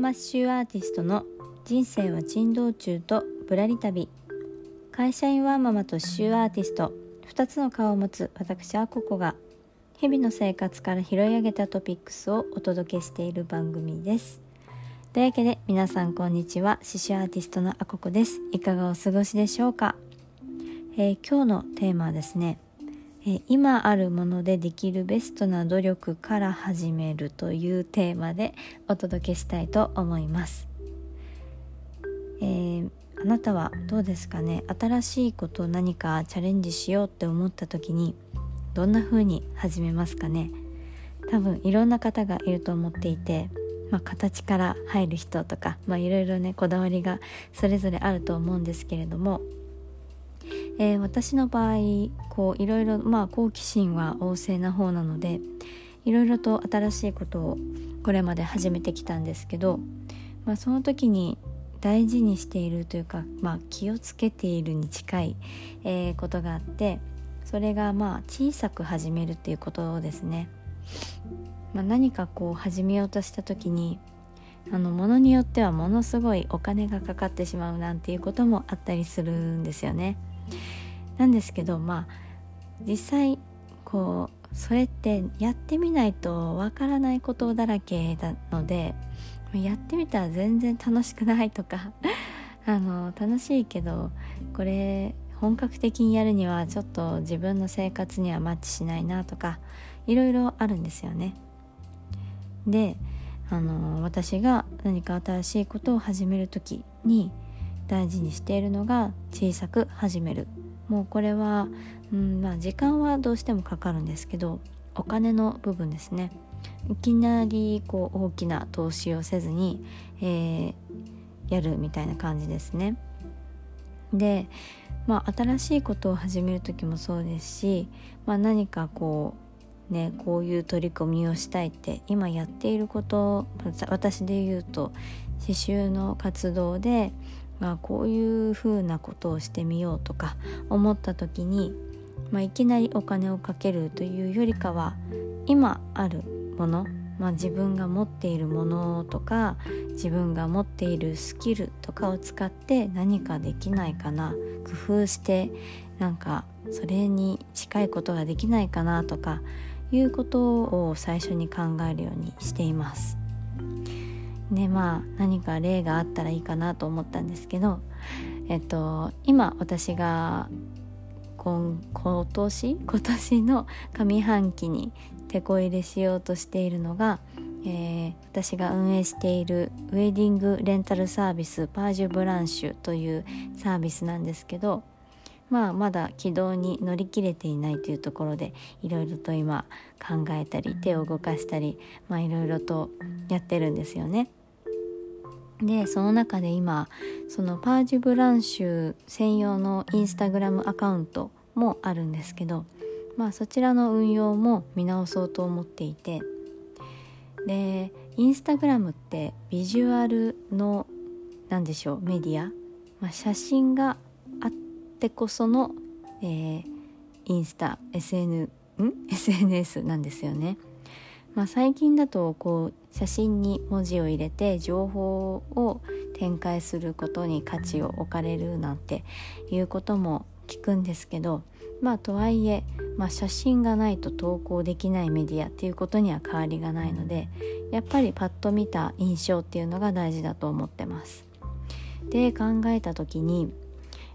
マッシュアーティストの人生は珍道中とぶらり旅。会社員ワーママと刺繍アーティスト。2つの顔を持つ私アココが。日々の生活から拾い上げたトピックスをお届けしている番組です。というわけで皆さんこんにちは。刺繍アーティストのアココです。いかがお過ごしでしょうか、えー、今日のテーマはですねえ今あるものでできるベストな努力から始めるというテーマでお届けしたいと思います、えー、あなたはどうですかね？新しいことを何かチャレンジしようって思った時にどんな風に始めますかね？多分いろんな方がいると思っていて、まあ、形から入る人とか、まあ、いろいろねこだわりがそれぞれあると思うんですけれどもえー、私の場合こういろいろまあ好奇心は旺盛な方なのでいろいろと新しいことをこれまで始めてきたんですけど、まあ、その時に大事にしているというか、まあ、気をつけているに近い、えー、ことがあってそれがまあ小さく始めるっていうことですね。まあ、何かこう始めようとした時にあのものによってはものすごいお金がかかってしまうなんていうこともあったりするんですよね。なんですけどまあ実際こうそれってやってみないとわからないことだらけなのでやってみたら全然楽しくないとか あの楽しいけどこれ本格的にやるにはちょっと自分の生活にはマッチしないなとかいろいろあるんですよね。であの私が何か新しいことを始める時に大事にしているのが小さく始めるもうこれは、うんまあ、時間はどうしてもかかるんですけどお金の部分ですね。いきなりこう大きな投資をせずに、えー、やるみたいな感じですね。でまあ新しいことを始める時もそうですし、まあ、何かこうねこういう取り組みをしたいって今やっていること私で言うと刺繍の活動でまあ、こういうふうなことをしてみようとか思った時に、まあ、いきなりお金をかけるというよりかは今あるもの、まあ、自分が持っているものとか自分が持っているスキルとかを使って何かできないかな工夫してなんかそれに近いことができないかなとかいうことを最初に考えるようにしています。ねまあ何か例があったらいいかなと思ったんですけどえっと今私が今今年？今年の上半期に手こ入れしようとしているのが、えー、私が運営しているウェディングレンタルサービスパージュブランシュというサービスなんですけどまあまだ軌道に乗り切れていないというところでいろいろと今考えたり手を動かしたりまあいろいろとやってるんですよね。でその中で今そのパージュブランシュ専用のインスタグラムアカウントもあるんですけどまあそちらの運用も見直そうと思っていてでインスタグラムってビジュアルの何でしょうメディア、まあ、写真があってこその、えー、インスタ SN ん？SNS なんですよね。まあ、最近だとこう写真に文字を入れて情報を展開することに価値を置かれるなんていうことも聞くんですけどまあとはいえ、まあ、写真がないと投稿できないメディアっていうことには変わりがないのでやっぱりパッと見た印象っていうのが大事だと思ってます。で考えた時に、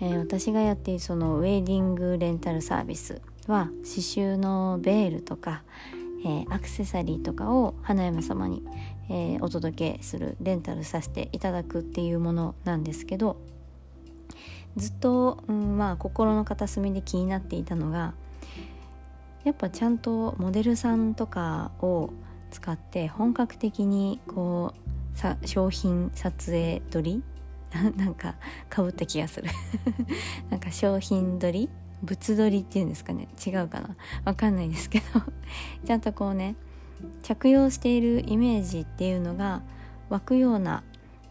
えー、私がやっているそのウェディングレンタルサービスは刺繍のベールとかえー、アクセサリーとかを花嫁様に、えー、お届けするレンタルさせていただくっていうものなんですけどずっと、うん、まあ心の片隅で気になっていたのがやっぱちゃんとモデルさんとかを使って本格的にこうさ商品撮影撮り？なんかかぶった気がする。なんか商品撮り？物撮りっていうんですかね。違うかな。わかんないですけど。ちゃんとこうね着用しているイメージっていうのが湧くような、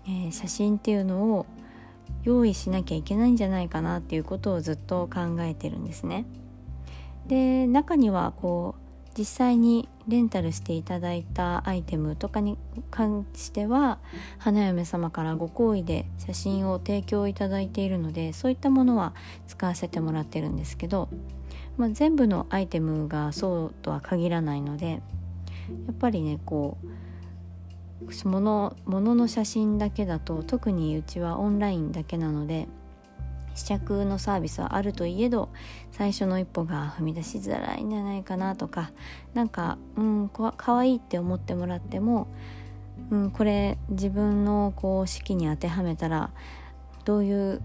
えー、写真っていうのを用意しなきゃいけないんじゃないかなっていうことをずっと考えてるんですね。で中にはこう実際にレンタルしていただいたアイテムとかに関しては花嫁様からご好意で写真を提供いただいているのでそういったものは使わせてもらってるんですけど、まあ、全部のアイテムがそうとは限らないのでやっぱりねこう物物の写真だけだと特にうちはオンラインだけなので試着のサービスはあるといえど最初の一歩が踏み出しづらいんじゃないかなとかなんかうんかわいいって思ってもらっても、うん、これ自分のこう式に当てはめたらどういう、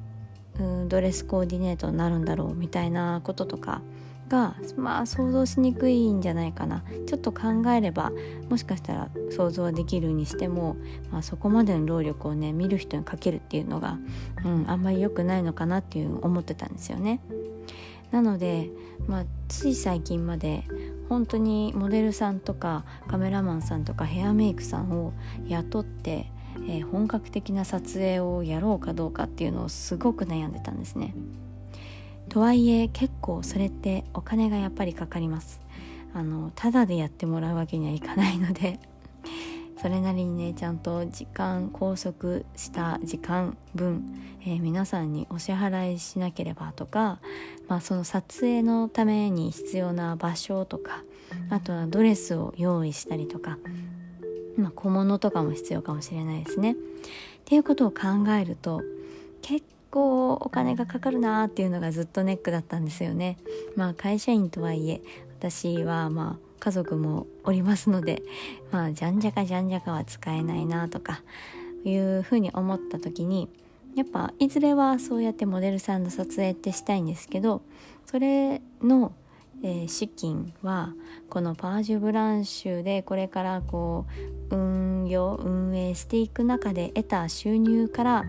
うん、ドレスコーディネートになるんだろうみたいなこととかがまあ想像しにくいんじゃないかなちょっと考えればもしかしたら想像はできるにしても、まあ、そこまでの労力をね見る人にかけるっていうのが、うん、あんまり良くないのかなっていう思ってたんですよね。なので、まあ、つい最近まで本当にモデルさんとかカメラマンさんとかヘアメイクさんを雇って、えー、本格的な撮影をやろうかどうかっていうのをすごく悩んでたんですね。とはいえ結構それってお金がやっぱりかかりますあのただでやってもらうわけにはいかないので それなりにねちゃんと時間拘束した時間分、えー、皆さんにお支払いしなければとか、まあ、その撮影のために必要な場所とかあとはドレスを用意したりとか、まあ、小物とかも必要かもしれないですね。っていうことを考えると結構お金がかかるなっていうのがずっとネックだったんですよね。まあ会社員とはいえ私はまあ家族もおりますのでまあじゃんじゃかじゃんじゃかは使えないなとかいうふうに思った時にやっぱいずれはそうやってモデルさんの撮影ってしたいんですけどそれの、えー、資金はこのパージュブランシュでこれからこう運用運営していく中で得た収入から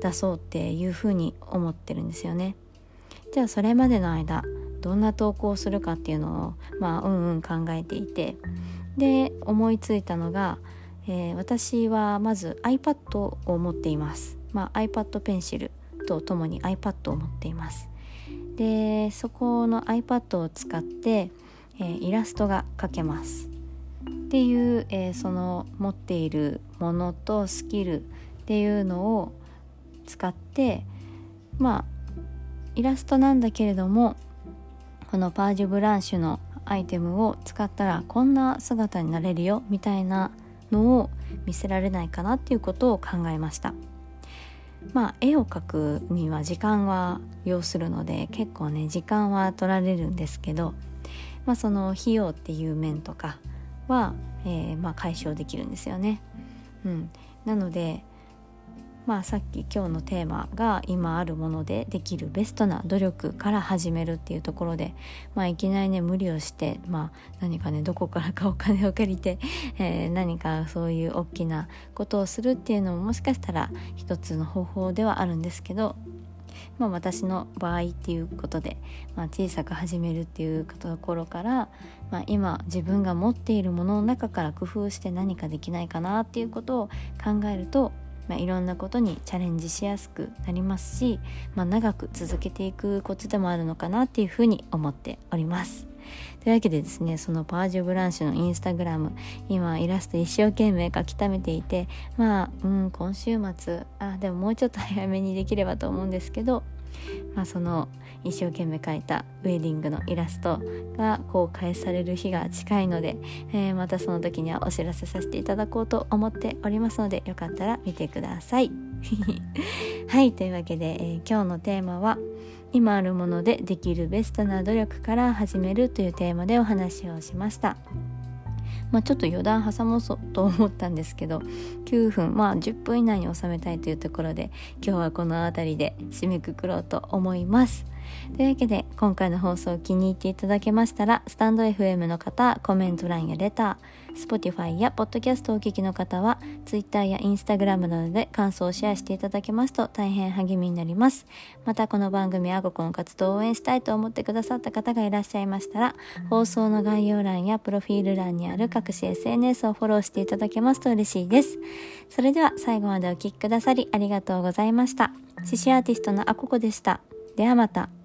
出そうっていうふうに思ってるんですよね。じゃあそれまでの間どんな投稿をするかっていうのをまあうんうん考えていてで思いついたのが、えー、私はまず iPad を持っています。まあ、iPad ペンシルとともに iPad を持っています。でそこの iPad を使って、えー、イラストが描けます。っていう、えー、その持っているものとスキルっていうのを使ってまあイラストなんだけれどもこのパージュブランシュのアイテムを使ったらこんな姿になれるよみたいなのを見せられないかなっていうことを考えました。まあ絵を描くには時間は要するので結構ね時間は取られるんですけどまあその費用っていう面とかは、えー、まあ解消できるんですよね。うん。なのでまあ、さっき今日のテーマが今あるものでできるベストな努力から始めるっていうところで、まあ、いきなりね無理をして、まあ、何かねどこからかお金を借りて、えー、何かそういう大きなことをするっていうのももしかしたら一つの方法ではあるんですけどまあ、私の場合っていうことで、まあ、小さく始めるっていうところから、まあ、今自分が持っているものの中から工夫して何かできないかなっていうことを考えるとまあ、いろんなことにチャレンジしやすくなりますし、まあ、長く続けていくコツでもあるのかなっていうふうに思っております。というわけでですねそのパージュブランシュのインスタグラム今イラスト一生懸命書き溜めていてまあうん今週末あでももうちょっと早めにできればと思うんですけどまあ、その一生懸命描いたウェディングのイラストが公開される日が近いので、えー、またその時にはお知らせさせていただこうと思っておりますのでよかったら見てください。はいというわけで、えー、今日のテーマは今あるものでできるベストな努力から始めるというテーマでお話をしました。まあ、ちょっと余談挟もうと思ったんですけど9分まあ10分以内に収めたいというところで今日はこの辺りで締めくくろうと思います。というわけで今回の放送を気に入っていただけましたらスタンド FM の方コメント欄やレター Spotify や Podcast をお聞きの方は Twitter や Instagram などで感想をシェアしていただけますと大変励みになります。またこの番組はごこの活動を応援したいと思ってくださった方がいらっしゃいましたら放送の概要欄やプロフィール欄にある各種 SNS をフォローしていただけますと嬉しいです。それでは最後までお聴きくださりありがとうございました。獅子アーティストのあここでした。ではまた。